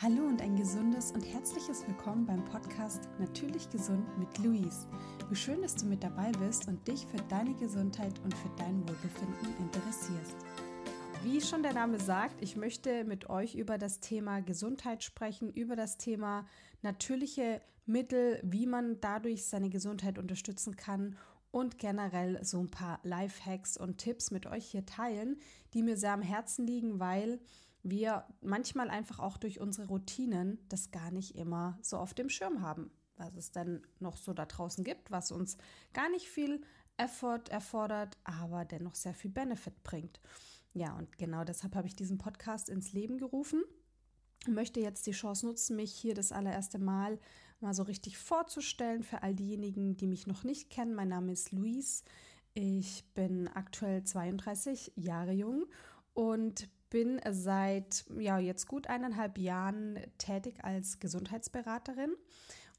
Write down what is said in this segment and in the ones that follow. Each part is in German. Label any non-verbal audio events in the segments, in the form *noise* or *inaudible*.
Hallo und ein gesundes und herzliches Willkommen beim Podcast Natürlich Gesund mit Luis. Wie schön, dass du mit dabei bist und dich für deine Gesundheit und für dein Wohlbefinden interessierst. Wie schon der Name sagt, ich möchte mit euch über das Thema Gesundheit sprechen, über das Thema natürliche Mittel, wie man dadurch seine Gesundheit unterstützen kann und generell so ein paar Lifehacks und Tipps mit euch hier teilen, die mir sehr am Herzen liegen, weil wir manchmal einfach auch durch unsere Routinen das gar nicht immer so auf dem Schirm haben, was es denn noch so da draußen gibt, was uns gar nicht viel Effort erfordert, aber dennoch sehr viel Benefit bringt. Ja, und genau deshalb habe ich diesen Podcast ins Leben gerufen. Möchte jetzt die Chance nutzen, mich hier das allererste Mal mal so richtig vorzustellen für all diejenigen, die mich noch nicht kennen. Mein Name ist Luis. Ich bin aktuell 32 Jahre jung und bin seit ja jetzt gut eineinhalb Jahren tätig als Gesundheitsberaterin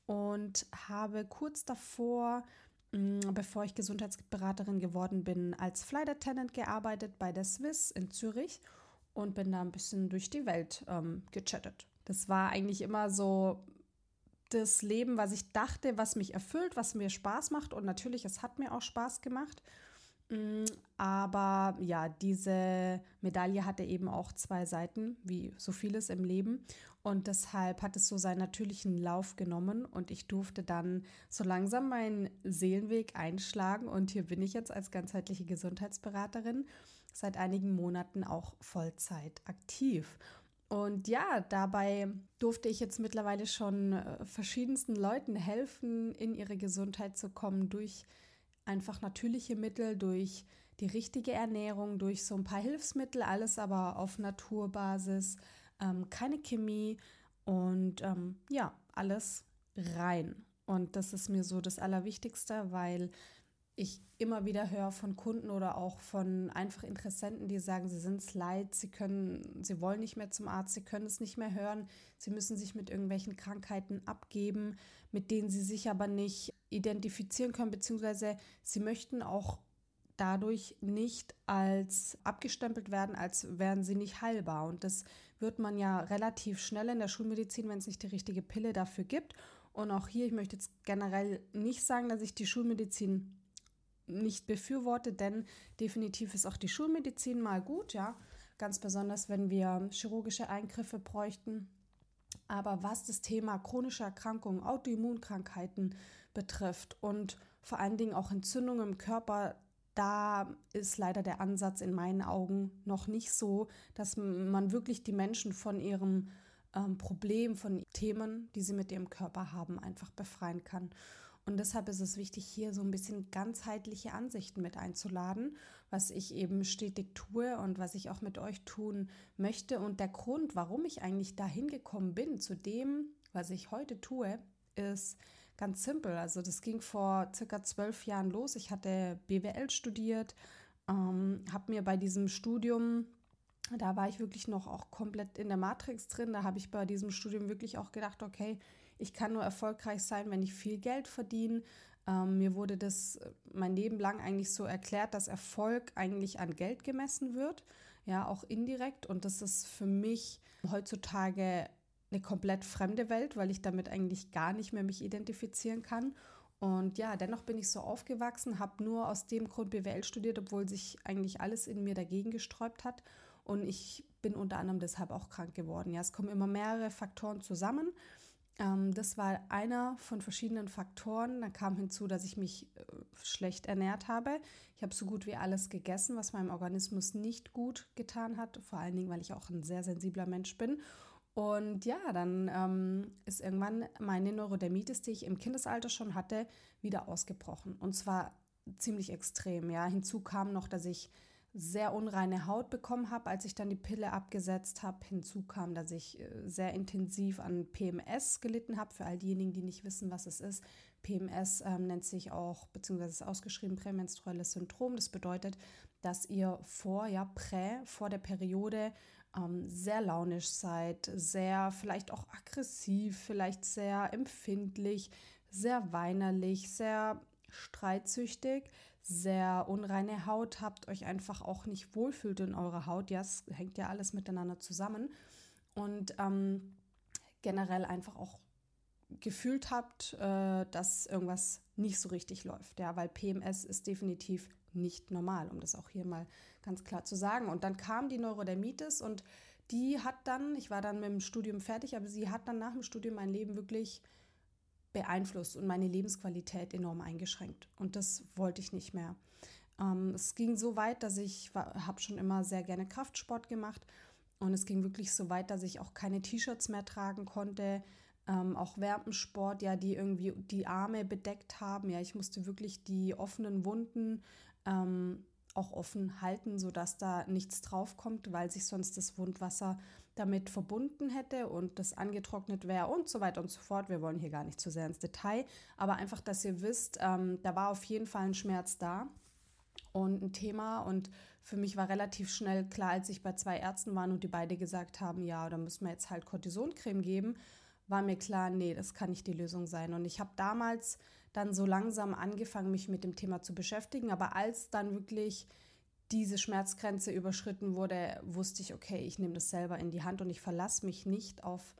und habe kurz davor, mm, bevor ich Gesundheitsberaterin geworden bin, als Flight Attendant gearbeitet bei der Swiss in Zürich und bin da ein bisschen durch die Welt ähm, gechattet. Das war eigentlich immer so das Leben, was ich dachte, was mich erfüllt, was mir Spaß macht und natürlich, es hat mir auch Spaß gemacht. Mm, aber ja, diese Medaille hatte eben auch zwei Seiten, wie so vieles im Leben. Und deshalb hat es so seinen natürlichen Lauf genommen und ich durfte dann so langsam meinen Seelenweg einschlagen. Und hier bin ich jetzt als ganzheitliche Gesundheitsberaterin seit einigen Monaten auch Vollzeit aktiv. Und ja, dabei durfte ich jetzt mittlerweile schon äh, verschiedensten Leuten helfen, in ihre Gesundheit zu kommen durch einfach natürliche Mittel, durch die richtige Ernährung, durch so ein paar Hilfsmittel, alles aber auf Naturbasis, ähm, keine Chemie und ähm, ja, alles rein. Und das ist mir so das Allerwichtigste, weil ich immer wieder höre von Kunden oder auch von einfach Interessenten, die sagen, sie sind es leid, sie können, sie wollen nicht mehr zum Arzt, sie können es nicht mehr hören, sie müssen sich mit irgendwelchen Krankheiten abgeben, mit denen sie sich aber nicht identifizieren können, beziehungsweise sie möchten auch dadurch nicht als abgestempelt werden, als wären sie nicht heilbar. Und das wird man ja relativ schnell in der Schulmedizin, wenn es nicht die richtige Pille dafür gibt. Und auch hier, ich möchte jetzt generell nicht sagen, dass ich die Schulmedizin nicht befürworte, denn definitiv ist auch die Schulmedizin mal gut, ja. Ganz besonders, wenn wir chirurgische Eingriffe bräuchten. Aber was das Thema chronische Erkrankungen, Autoimmunkrankheiten betrifft und vor allen Dingen auch Entzündungen im Körper, da ist leider der Ansatz in meinen Augen noch nicht so, dass man wirklich die Menschen von ihrem ähm, Problem, von Themen, die sie mit ihrem Körper haben, einfach befreien kann. Und deshalb ist es wichtig, hier so ein bisschen ganzheitliche Ansichten mit einzuladen, was ich eben stetig tue und was ich auch mit euch tun möchte. Und der Grund, warum ich eigentlich dahin gekommen bin, zu dem, was ich heute tue, ist ganz simpel. Also das ging vor circa zwölf Jahren los. Ich hatte BWL studiert, ähm, habe mir bei diesem Studium da war ich wirklich noch auch komplett in der Matrix drin. Da habe ich bei diesem Studium wirklich auch gedacht, okay, ich kann nur erfolgreich sein, wenn ich viel Geld verdiene. Ähm, mir wurde das äh, mein Leben lang eigentlich so erklärt, dass Erfolg eigentlich an Geld gemessen wird, ja, auch indirekt. Und das ist für mich heutzutage eine komplett fremde Welt, weil ich damit eigentlich gar nicht mehr mich identifizieren kann. Und ja, dennoch bin ich so aufgewachsen, habe nur aus dem Grund BWL studiert, obwohl sich eigentlich alles in mir dagegen gesträubt hat. Und ich bin unter anderem deshalb auch krank geworden. Ja, es kommen immer mehrere Faktoren zusammen. Ähm, das war einer von verschiedenen Faktoren. Da kam hinzu, dass ich mich äh, schlecht ernährt habe. Ich habe so gut wie alles gegessen, was meinem Organismus nicht gut getan hat. Vor allen Dingen, weil ich auch ein sehr sensibler Mensch bin. Und ja, dann ähm, ist irgendwann meine Neurodermitis, die ich im Kindesalter schon hatte, wieder ausgebrochen. Und zwar ziemlich extrem. Ja, hinzu kam noch, dass ich sehr unreine Haut bekommen habe, als ich dann die Pille abgesetzt habe. Hinzu kam, dass ich äh, sehr intensiv an PMS gelitten habe. Für all diejenigen, die nicht wissen, was es ist. PMS ähm, nennt sich auch, beziehungsweise ist ausgeschrieben prämenstruelles Syndrom. Das bedeutet, dass ihr vor, ja, prä, vor der Periode ähm, sehr launisch seid, sehr vielleicht auch aggressiv, vielleicht sehr empfindlich, sehr weinerlich, sehr streitsüchtig, sehr unreine Haut habt, euch einfach auch nicht wohlfühlt in eurer Haut. Ja, es hängt ja alles miteinander zusammen. Und ähm, generell einfach auch gefühlt habt, äh, dass irgendwas nicht so richtig läuft. Ja, weil PMS ist definitiv nicht normal, um das auch hier mal ganz klar zu sagen. Und dann kam die Neurodermitis und die hat dann, ich war dann mit dem Studium fertig, aber sie hat dann nach dem Studium mein Leben wirklich beeinflusst und meine Lebensqualität enorm eingeschränkt. Und das wollte ich nicht mehr. Ähm, es ging so weit, dass ich habe schon immer sehr gerne Kraftsport gemacht und es ging wirklich so weit, dass ich auch keine T-Shirts mehr tragen konnte. Ähm, auch während dem Sport, ja, die irgendwie die Arme bedeckt haben. Ja, ich musste wirklich die offenen Wunden ähm, auch offen halten, sodass da nichts draufkommt, weil sich sonst das Wundwasser damit verbunden hätte und das angetrocknet wäre und so weiter und so fort. Wir wollen hier gar nicht zu sehr ins Detail, aber einfach, dass ihr wisst, ähm, da war auf jeden Fall ein Schmerz da und ein Thema. Und für mich war relativ schnell klar, als ich bei zwei Ärzten war und die beide gesagt haben, ja, da müssen wir jetzt halt Cortisoncreme geben, war mir klar, nee, das kann nicht die Lösung sein. Und ich habe damals dann so langsam angefangen, mich mit dem Thema zu beschäftigen. Aber als dann wirklich diese Schmerzgrenze überschritten wurde, wusste ich, okay, ich nehme das selber in die Hand und ich verlasse mich nicht auf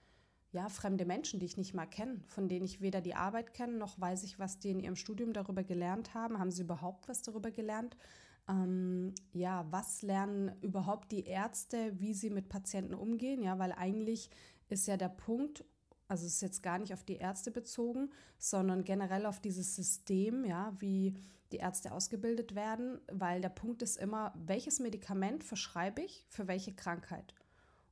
ja, fremde Menschen, die ich nicht mal kenne, von denen ich weder die Arbeit kenne, noch weiß ich, was die in ihrem Studium darüber gelernt haben. Haben sie überhaupt was darüber gelernt? Ähm, ja, was lernen überhaupt die Ärzte, wie sie mit Patienten umgehen? Ja, weil eigentlich ist ja der Punkt, also es ist jetzt gar nicht auf die Ärzte bezogen, sondern generell auf dieses System, ja, wie die Ärzte ausgebildet werden, weil der Punkt ist immer, welches Medikament verschreibe ich für welche Krankheit?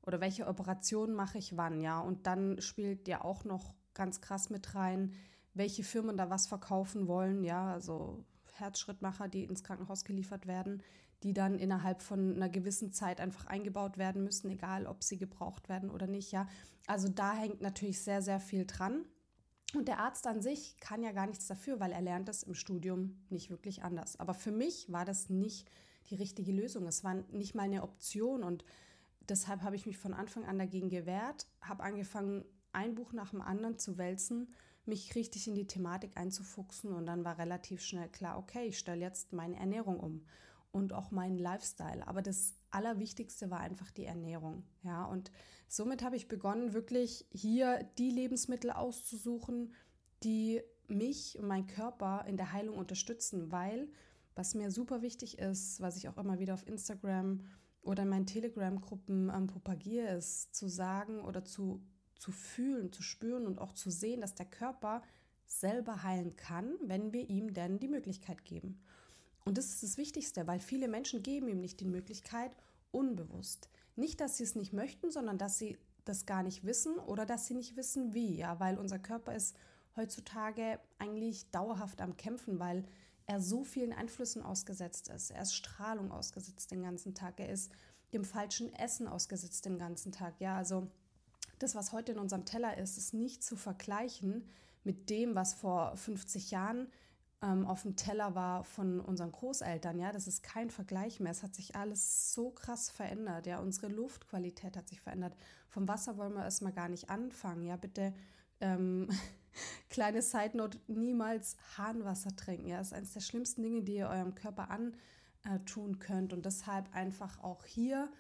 oder welche Operation mache ich wann, ja. Und dann spielt ja auch noch ganz krass mit rein, welche Firmen da was verkaufen wollen, ja, also Herzschrittmacher, die ins Krankenhaus geliefert werden, die dann innerhalb von einer gewissen Zeit einfach eingebaut werden müssen, egal ob sie gebraucht werden oder nicht, ja. Also da hängt natürlich sehr, sehr viel dran. Und der Arzt an sich kann ja gar nichts dafür, weil er lernt das im Studium nicht wirklich anders. Aber für mich war das nicht die richtige Lösung. Es war nicht mal eine Option und deshalb habe ich mich von Anfang an dagegen gewehrt, habe angefangen, ein Buch nach dem anderen zu wälzen, mich richtig in die Thematik einzufuchsen und dann war relativ schnell klar, okay, ich stelle jetzt meine Ernährung um und auch meinen Lifestyle. Aber das Allerwichtigste war einfach die Ernährung. Ja, und somit habe ich begonnen, wirklich hier die Lebensmittel auszusuchen, die mich und meinen Körper in der Heilung unterstützen, weil was mir super wichtig ist, was ich auch immer wieder auf Instagram oder in meinen Telegram-Gruppen ähm, propagiere, ist zu sagen oder zu, zu fühlen, zu spüren und auch zu sehen, dass der Körper selber heilen kann, wenn wir ihm denn die Möglichkeit geben. Und das ist das Wichtigste, weil viele Menschen geben ihm nicht die Möglichkeit, unbewusst. Nicht, dass sie es nicht möchten, sondern dass sie das gar nicht wissen oder dass sie nicht wissen, wie. Ja, weil unser Körper ist heutzutage eigentlich dauerhaft am Kämpfen, weil er so vielen Einflüssen ausgesetzt ist. Er ist Strahlung ausgesetzt den ganzen Tag. Er ist dem falschen Essen ausgesetzt den ganzen Tag. Ja, also das, was heute in unserem Teller ist, ist nicht zu vergleichen mit dem, was vor 50 Jahren ähm, auf dem Teller war von unseren Großeltern. Ja, das ist kein Vergleich mehr. Es hat sich alles so krass verändert. Ja, unsere Luftqualität hat sich verändert. Vom Wasser wollen wir erstmal gar nicht anfangen. Ja, bitte ähm, *laughs* kleine Side Note, niemals Harnwasser trinken. Ja, das ist eines der schlimmsten Dinge, die ihr eurem Körper antun könnt. Und deshalb einfach auch hier,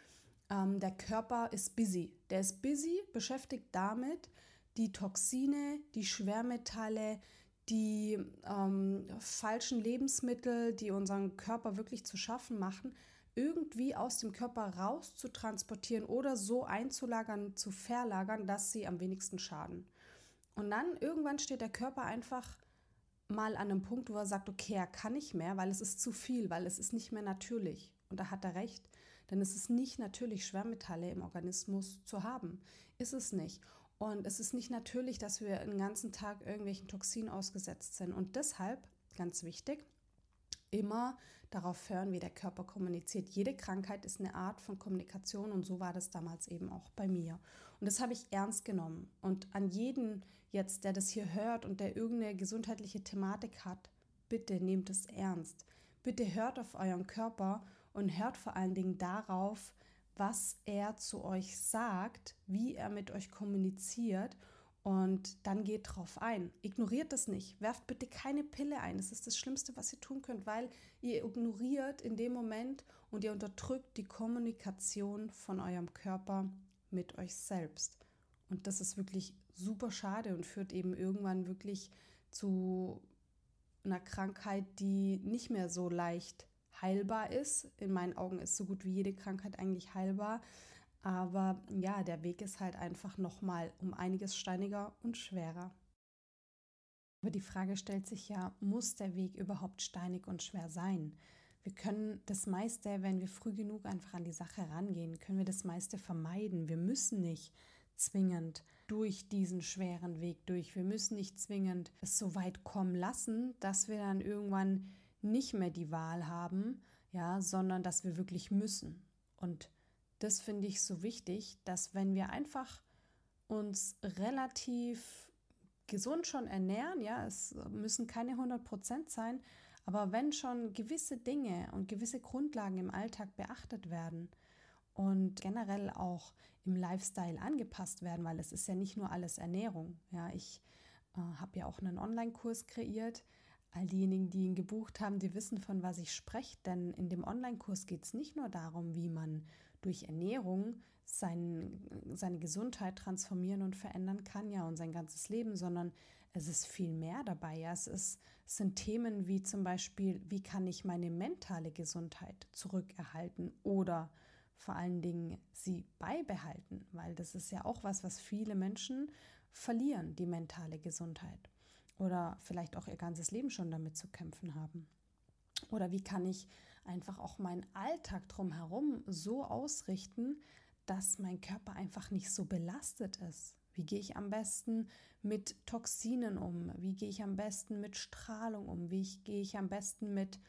ähm, der Körper ist busy. Der ist busy, beschäftigt damit, die Toxine, die Schwermetalle, die ähm, falschen Lebensmittel, die unseren Körper wirklich zu schaffen machen, irgendwie aus dem Körper raus zu transportieren oder so einzulagern, zu verlagern, dass sie am wenigsten schaden. Und dann irgendwann steht der Körper einfach mal an einem Punkt, wo er sagt, okay, er kann nicht mehr, weil es ist zu viel, weil es ist nicht mehr natürlich. Und da hat er recht, denn es ist nicht natürlich, Schwermetalle im Organismus zu haben. Ist es nicht. Und es ist nicht natürlich, dass wir den ganzen Tag irgendwelchen Toxinen ausgesetzt sind. Und deshalb, ganz wichtig, immer darauf hören, wie der Körper kommuniziert. Jede Krankheit ist eine Art von Kommunikation und so war das damals eben auch bei mir. Und das habe ich ernst genommen. Und an jeden jetzt, der das hier hört und der irgendeine gesundheitliche Thematik hat, bitte nehmt es ernst. Bitte hört auf euren Körper und hört vor allen Dingen darauf, was er zu euch sagt, wie er mit euch kommuniziert und dann geht drauf ein. Ignoriert das nicht. Werft bitte keine Pille ein. Das ist das Schlimmste, was ihr tun könnt, weil ihr ignoriert in dem Moment und ihr unterdrückt die Kommunikation von eurem Körper mit euch selbst. Und das ist wirklich super schade und führt eben irgendwann wirklich zu einer Krankheit, die nicht mehr so leicht heilbar ist. In meinen Augen ist so gut wie jede Krankheit eigentlich heilbar. Aber ja, der Weg ist halt einfach nochmal um einiges steiniger und schwerer. Aber die Frage stellt sich ja, muss der Weg überhaupt steinig und schwer sein? Wir können das meiste, wenn wir früh genug einfach an die Sache rangehen, können wir das meiste vermeiden. Wir müssen nicht zwingend durch diesen schweren Weg durch. Wir müssen nicht zwingend es so weit kommen lassen, dass wir dann irgendwann nicht mehr die Wahl haben, ja, sondern dass wir wirklich müssen. Und das finde ich so wichtig, dass wenn wir einfach uns relativ gesund schon ernähren, ja, es müssen keine 100 Prozent sein, aber wenn schon gewisse Dinge und gewisse Grundlagen im Alltag beachtet werden und generell auch im Lifestyle angepasst werden, weil es ist ja nicht nur alles Ernährung. Ja, ich äh, habe ja auch einen Online-Kurs kreiert. All diejenigen, die ihn gebucht haben, die wissen, von was ich spreche, denn in dem Online-Kurs geht es nicht nur darum, wie man durch Ernährung sein, seine Gesundheit transformieren und verändern kann, ja, und sein ganzes Leben, sondern es ist viel mehr dabei. Ja. Es, ist, es sind Themen wie zum Beispiel, wie kann ich meine mentale Gesundheit zurückerhalten oder vor allen Dingen sie beibehalten, weil das ist ja auch was, was viele Menschen verlieren, die mentale Gesundheit oder vielleicht auch ihr ganzes Leben schon damit zu kämpfen haben. Oder wie kann ich einfach auch meinen Alltag drumherum so ausrichten, dass mein Körper einfach nicht so belastet ist. Wie gehe ich am besten mit Toxinen um? Wie gehe ich am besten mit Strahlung um? Wie gehe ich am besten mit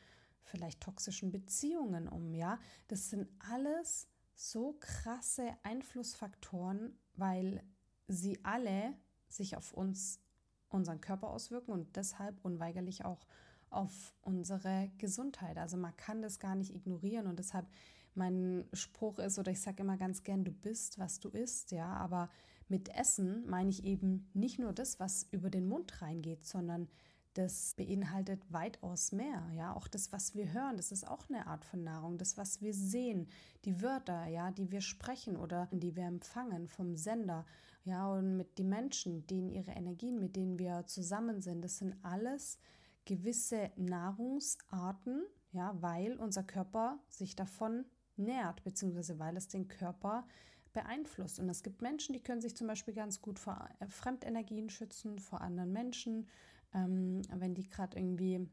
vielleicht toxischen Beziehungen um? Ja, das sind alles so krasse Einflussfaktoren, weil sie alle sich auf uns, unseren Körper auswirken und deshalb unweigerlich auch auf unsere Gesundheit. Also man kann das gar nicht ignorieren und deshalb mein Spruch ist oder ich sage immer ganz gern, du bist, was du isst, ja, aber mit Essen meine ich eben nicht nur das, was über den Mund reingeht, sondern das beinhaltet weitaus mehr, ja, auch das, was wir hören, das ist auch eine Art von Nahrung, das, was wir sehen, die Wörter, ja, die wir sprechen oder die wir empfangen vom Sender, ja, und mit den Menschen, denen ihre Energien, mit denen wir zusammen sind, das sind alles gewisse Nahrungsarten, ja, weil unser Körper sich davon nährt, beziehungsweise weil es den Körper beeinflusst. Und es gibt Menschen, die können sich zum Beispiel ganz gut vor äh, Fremdenergien schützen, vor anderen Menschen, ähm, wenn die gerade irgendwie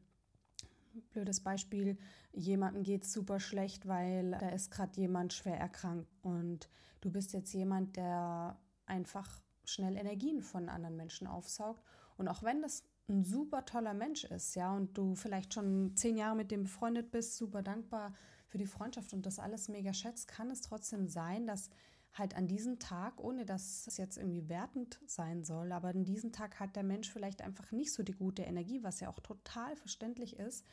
blödes Beispiel, jemandem geht es super schlecht, weil da ist gerade jemand schwer erkrankt und du bist jetzt jemand, der einfach schnell Energien von anderen Menschen aufsaugt. Und auch wenn das ein super toller Mensch ist, ja, und du vielleicht schon zehn Jahre mit dem befreundet bist, super dankbar für die Freundschaft und das alles mega schätzt, kann es trotzdem sein, dass halt an diesem Tag, ohne dass es jetzt irgendwie wertend sein soll, aber an diesem Tag hat der Mensch vielleicht einfach nicht so die gute Energie, was ja auch total verständlich ist.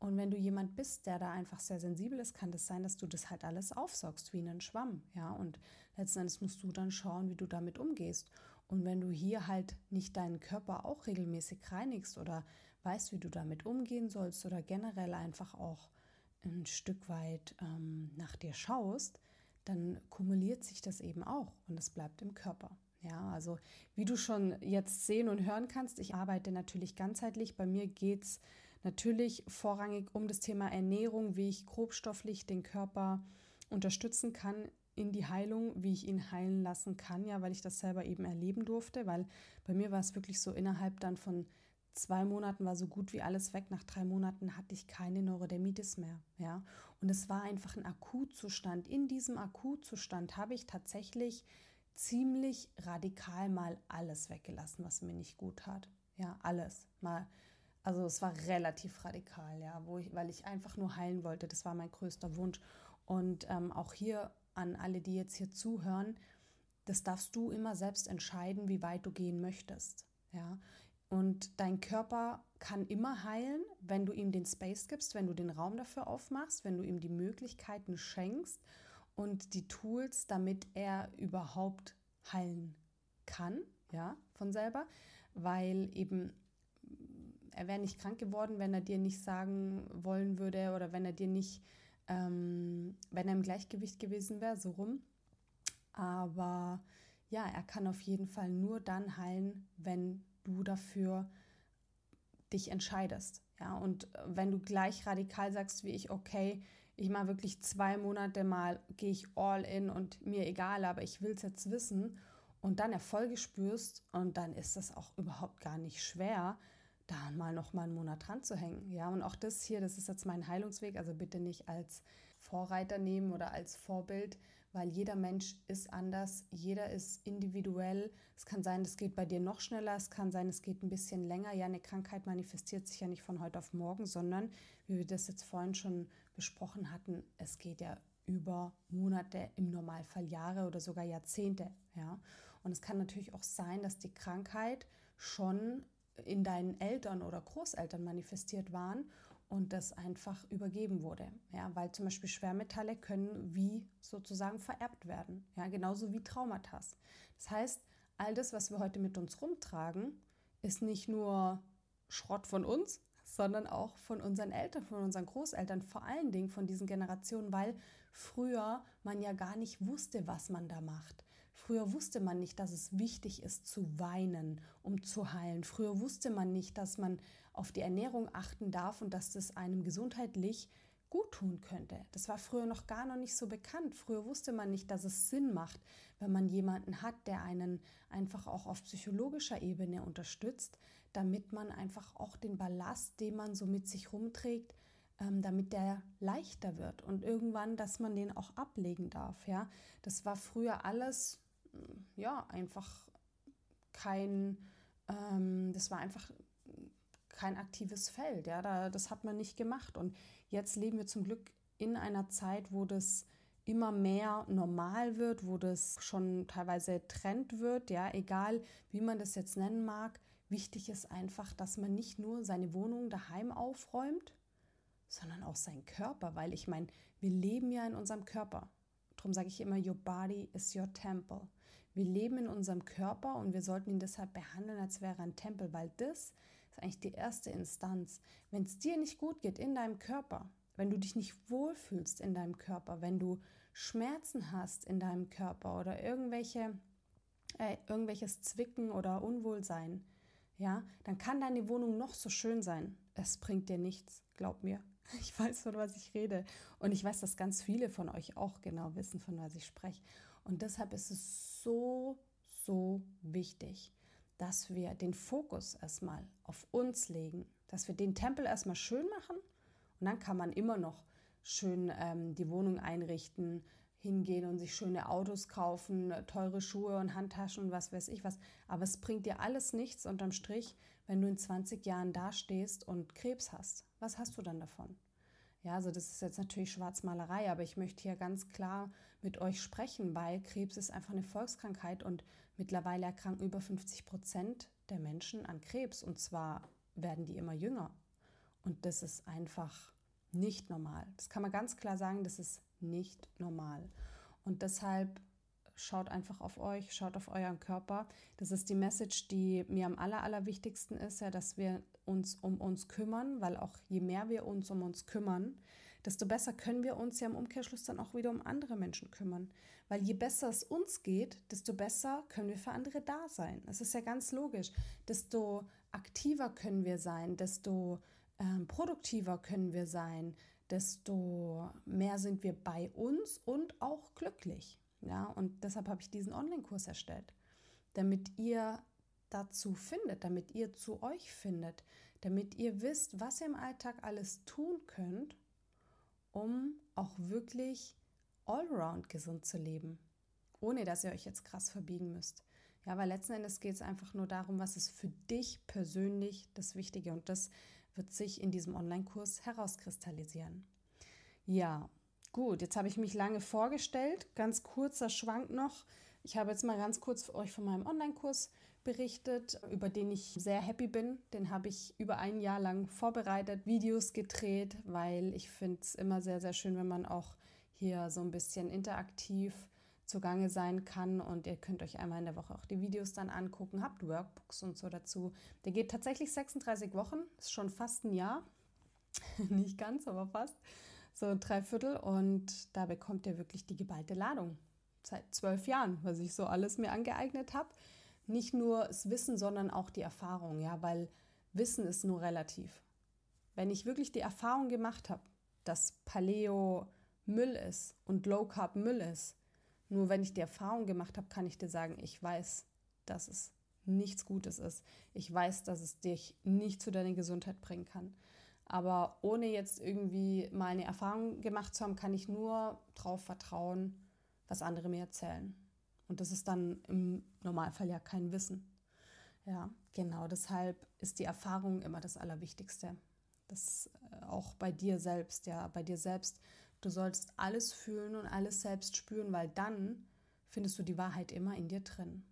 Und wenn du jemand bist, der da einfach sehr sensibel ist, kann das sein, dass du das halt alles aufsaugst wie einen Schwamm, ja. Und letzten Endes musst du dann schauen, wie du damit umgehst. Und wenn du hier halt nicht deinen Körper auch regelmäßig reinigst oder weißt, wie du damit umgehen sollst oder generell einfach auch ein Stück weit ähm, nach dir schaust, dann kumuliert sich das eben auch und es bleibt im Körper. Ja, also wie du schon jetzt sehen und hören kannst, ich arbeite natürlich ganzheitlich. Bei mir geht es natürlich vorrangig um das Thema Ernährung, wie ich grobstofflich den Körper unterstützen kann in die Heilung, wie ich ihn heilen lassen kann, ja, weil ich das selber eben erleben durfte, weil bei mir war es wirklich so innerhalb dann von zwei Monaten war so gut wie alles weg. Nach drei Monaten hatte ich keine Neurodermitis mehr, ja. Und es war einfach ein Akutzustand. In diesem Akutzustand habe ich tatsächlich ziemlich radikal mal alles weggelassen, was mir nicht gut hat. Ja, alles. Mal, also es war relativ radikal, ja, wo ich, weil ich einfach nur heilen wollte. Das war mein größter Wunsch. Und ähm, auch hier an alle, die jetzt hier zuhören, das darfst du immer selbst entscheiden, wie weit du gehen möchtest. Ja, und dein Körper kann immer heilen, wenn du ihm den Space gibst, wenn du den Raum dafür aufmachst, wenn du ihm die Möglichkeiten schenkst und die Tools, damit er überhaupt heilen kann, ja, von selber, weil eben er wäre nicht krank geworden, wenn er dir nicht sagen wollen würde oder wenn er dir nicht ähm, wenn er im Gleichgewicht gewesen wäre, so rum. Aber ja, er kann auf jeden Fall nur dann heilen, wenn du dafür dich entscheidest. Ja, und wenn du gleich radikal sagst wie ich, okay, ich mache wirklich zwei Monate mal, gehe ich all in und mir egal, aber ich will es jetzt wissen und dann Erfolge spürst und dann ist das auch überhaupt gar nicht schwer, da mal noch mal einen Monat dran zu hängen. Ja, und auch das hier, das ist jetzt mein Heilungsweg, also bitte nicht als Vorreiter nehmen oder als Vorbild, weil jeder Mensch ist anders, jeder ist individuell. Es kann sein, es geht bei dir noch schneller, es kann sein, es geht ein bisschen länger. Ja, eine Krankheit manifestiert sich ja nicht von heute auf morgen, sondern wie wir das jetzt vorhin schon besprochen hatten, es geht ja über Monate, im Normalfall Jahre oder sogar Jahrzehnte. Ja? Und es kann natürlich auch sein, dass die Krankheit schon in deinen Eltern oder Großeltern manifestiert waren und das einfach übergeben wurde. Ja, weil zum Beispiel Schwermetalle können wie sozusagen vererbt werden. Ja, genauso wie Traumata. Das heißt, all das, was wir heute mit uns rumtragen, ist nicht nur Schrott von uns, sondern auch von unseren Eltern, von unseren Großeltern, vor allen Dingen von diesen Generationen, weil früher man ja gar nicht wusste, was man da macht. Früher wusste man nicht, dass es wichtig ist zu weinen, um zu heilen. Früher wusste man nicht, dass man auf die Ernährung achten darf und dass das einem gesundheitlich gut tun könnte. Das war früher noch gar noch nicht so bekannt. Früher wusste man nicht, dass es Sinn macht, wenn man jemanden hat, der einen einfach auch auf psychologischer Ebene unterstützt, damit man einfach auch den Ballast, den man so mit sich rumträgt, ähm, damit der leichter wird und irgendwann, dass man den auch ablegen darf. Ja, das war früher alles ja, einfach kein, ähm, das war einfach kein aktives Feld. Ja, da, das hat man nicht gemacht. Und jetzt leben wir zum Glück in einer Zeit, wo das immer mehr normal wird, wo das schon teilweise Trend wird, ja, egal wie man das jetzt nennen mag. Wichtig ist einfach, dass man nicht nur seine Wohnung daheim aufräumt, sondern auch seinen Körper, weil ich meine, wir leben ja in unserem Körper. Darum sage ich immer, your body is your temple. Wir leben in unserem Körper und wir sollten ihn deshalb behandeln, als wäre er ein Tempel, weil das ist eigentlich die erste Instanz. Wenn es dir nicht gut geht in deinem Körper, wenn du dich nicht wohlfühlst in deinem Körper, wenn du Schmerzen hast in deinem Körper oder irgendwelche, äh, irgendwelches Zwicken oder Unwohlsein, ja, dann kann deine Wohnung noch so schön sein. Es bringt dir nichts, glaub mir. *laughs* Ich weiß, von was ich rede. Und ich weiß, dass ganz viele von euch auch genau wissen, von was ich spreche. Und deshalb ist es so, so wichtig, dass wir den Fokus erstmal auf uns legen, dass wir den Tempel erstmal schön machen und dann kann man immer noch schön ähm, die Wohnung einrichten, hingehen und sich schöne Autos kaufen, teure Schuhe und Handtaschen und was weiß ich was. Aber es bringt dir alles nichts unterm Strich, wenn du in 20 Jahren dastehst und Krebs hast. Was hast du dann davon? Ja, also das ist jetzt natürlich Schwarzmalerei, aber ich möchte hier ganz klar mit euch sprechen, weil Krebs ist einfach eine Volkskrankheit und mittlerweile erkranken über 50 Prozent der Menschen an Krebs und zwar werden die immer jünger. Und das ist einfach nicht normal. Das kann man ganz klar sagen, das ist nicht normal. Und deshalb schaut einfach auf euch, schaut auf euren Körper. Das ist die Message, die mir am aller, allerwichtigsten ist, ja, dass wir uns um uns kümmern, weil auch je mehr wir uns um uns kümmern, desto besser können wir uns ja im Umkehrschluss dann auch wieder um andere Menschen kümmern. Weil je besser es uns geht, desto besser können wir für andere da sein. Das ist ja ganz logisch. Desto aktiver können wir sein, desto ähm, produktiver können wir sein, desto mehr sind wir bei uns und auch glücklich. Ja, und deshalb habe ich diesen Online-Kurs erstellt, damit ihr dazu findet, damit ihr zu euch findet, damit ihr wisst, was ihr im Alltag alles tun könnt, um auch wirklich allround gesund zu leben, ohne dass ihr euch jetzt krass verbiegen müsst. Ja, weil letzten Endes geht es einfach nur darum, was ist für dich persönlich das Wichtige und das wird sich in diesem Online-Kurs herauskristallisieren. Ja, Gut, jetzt habe ich mich lange vorgestellt. Ganz kurzer Schwank noch. Ich habe jetzt mal ganz kurz euch von meinem Online-Kurs berichtet, über den ich sehr happy bin. Den habe ich über ein Jahr lang vorbereitet, Videos gedreht, weil ich finde es immer sehr, sehr schön, wenn man auch hier so ein bisschen interaktiv zugange sein kann und ihr könnt euch einmal in der Woche auch die Videos dann angucken, habt Workbooks und so dazu. Der geht tatsächlich 36 Wochen, ist schon fast ein Jahr. *laughs* Nicht ganz, aber fast so drei Viertel und da bekommt ihr wirklich die geballte Ladung. seit zwölf Jahren, was ich so alles mir angeeignet habe. Nicht nur das Wissen, sondern auch die Erfahrung, ja, weil Wissen ist nur relativ. Wenn ich wirklich die Erfahrung gemacht habe, dass Paleo Müll ist und Low Carb Müll ist, nur wenn ich die Erfahrung gemacht habe, kann ich dir sagen, ich weiß, dass es nichts Gutes ist. Ich weiß, dass es dich nicht zu deiner Gesundheit bringen kann. Aber ohne jetzt irgendwie mal eine Erfahrung gemacht zu haben, kann ich nur darauf vertrauen, was andere mir erzählen. Und das ist dann im Normalfall ja kein Wissen. Ja, genau. Deshalb ist die Erfahrung immer das Allerwichtigste. Das äh, auch bei dir selbst, ja, bei dir selbst. Du sollst alles fühlen und alles selbst spüren, weil dann findest du die Wahrheit immer in dir drin.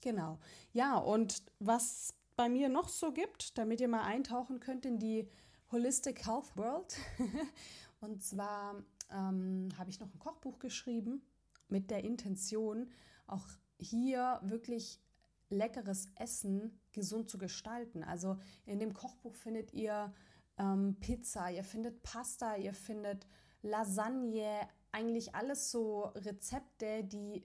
Genau. Ja, und was bei mir noch so gibt, damit ihr mal eintauchen könnt in die Holistic Health World. *laughs* und zwar ähm, habe ich noch ein Kochbuch geschrieben mit der Intention, auch hier wirklich leckeres Essen gesund zu gestalten. Also in dem Kochbuch findet ihr ähm, Pizza, ihr findet Pasta, ihr findet Lasagne, eigentlich alles so Rezepte, die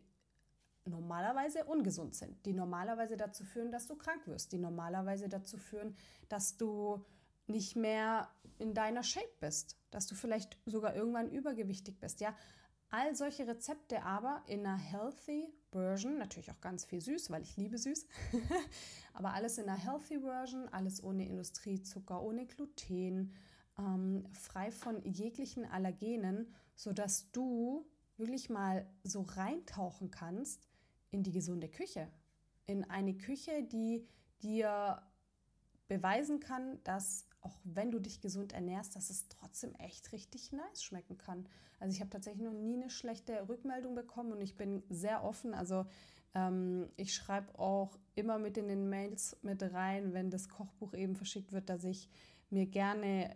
normalerweise ungesund sind, die normalerweise dazu führen, dass du krank wirst, die normalerweise dazu führen, dass du nicht mehr in deiner Shape bist, dass du vielleicht sogar irgendwann übergewichtig bist, ja. All solche Rezepte aber in einer healthy Version, natürlich auch ganz viel süß, weil ich liebe süß, *laughs* aber alles in einer healthy Version, alles ohne Industriezucker, ohne Gluten, ähm, frei von jeglichen Allergenen, sodass du wirklich mal so reintauchen kannst in die gesunde Küche. In eine Küche, die dir beweisen kann, dass auch wenn du dich gesund ernährst, dass es trotzdem echt richtig nice schmecken kann. Also ich habe tatsächlich noch nie eine schlechte Rückmeldung bekommen und ich bin sehr offen. Also ähm, ich schreibe auch immer mit in den Mails mit rein, wenn das Kochbuch eben verschickt wird, dass ich mir gerne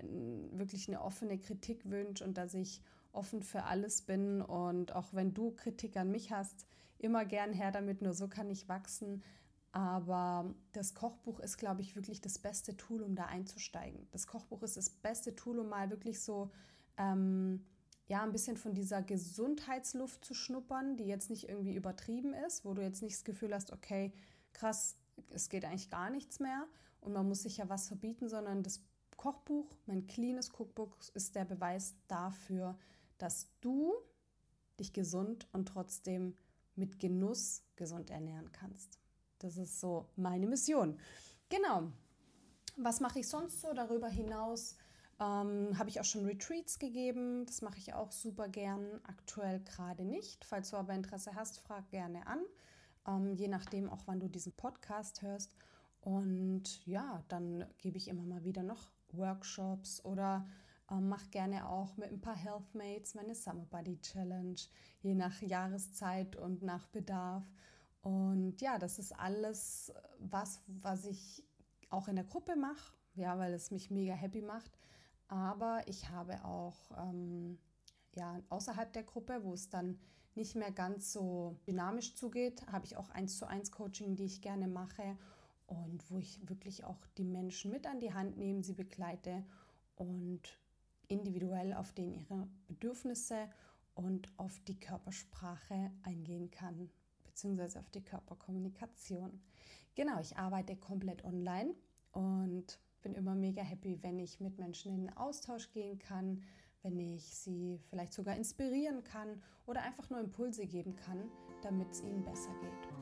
wirklich eine offene Kritik wünsche und dass ich offen für alles bin. Und auch wenn du Kritik an mich hast, immer gern her damit, nur so kann ich wachsen. Aber das Kochbuch ist, glaube ich, wirklich das beste Tool, um da einzusteigen. Das Kochbuch ist das beste Tool, um mal wirklich so ähm, ja, ein bisschen von dieser Gesundheitsluft zu schnuppern, die jetzt nicht irgendwie übertrieben ist, wo du jetzt nicht das Gefühl hast, okay, krass, es geht eigentlich gar nichts mehr und man muss sich ja was verbieten, sondern das Kochbuch, mein cleanes Cookbook, ist der Beweis dafür, dass du dich gesund und trotzdem mit Genuss gesund ernähren kannst. Das ist so meine Mission. Genau. Was mache ich sonst so darüber hinaus? Ähm, habe ich auch schon Retreats gegeben. Das mache ich auch super gern. Aktuell gerade nicht. Falls du aber Interesse hast, frag gerne an. Ähm, je nachdem auch, wann du diesen Podcast hörst. Und ja, dann gebe ich immer mal wieder noch Workshops oder ähm, mache gerne auch mit ein paar Healthmates meine Summer Body Challenge, je nach Jahreszeit und nach Bedarf. Und ja, das ist alles was, was ich auch in der Gruppe mache, ja, weil es mich mega happy macht. Aber ich habe auch ähm, ja, außerhalb der Gruppe, wo es dann nicht mehr ganz so dynamisch zugeht, habe ich auch eins zu eins Coaching, die ich gerne mache und wo ich wirklich auch die Menschen mit an die Hand nehme, sie begleite und individuell auf denen ihre Bedürfnisse und auf die Körpersprache eingehen kann beziehungsweise auf die Körperkommunikation. Genau, ich arbeite komplett online und bin immer mega happy, wenn ich mit Menschen in den Austausch gehen kann, wenn ich sie vielleicht sogar inspirieren kann oder einfach nur Impulse geben kann, damit es ihnen besser geht.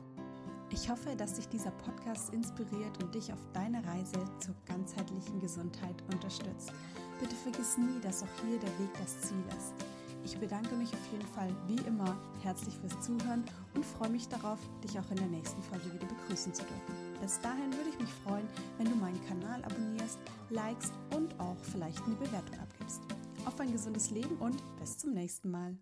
Ich hoffe, dass dich dieser Podcast inspiriert und dich auf deiner Reise zur ganzheitlichen Gesundheit unterstützt. Bitte vergiss nie, dass auch hier der Weg das Ziel ist. Ich bedanke mich auf jeden Fall wie immer herzlich fürs Zuhören und freue mich darauf, dich auch in der nächsten Folge wieder begrüßen zu dürfen. Bis dahin würde ich mich freuen, wenn du meinen Kanal abonnierst, likest und auch vielleicht eine Bewertung abgibst. Auf ein gesundes Leben und bis zum nächsten Mal.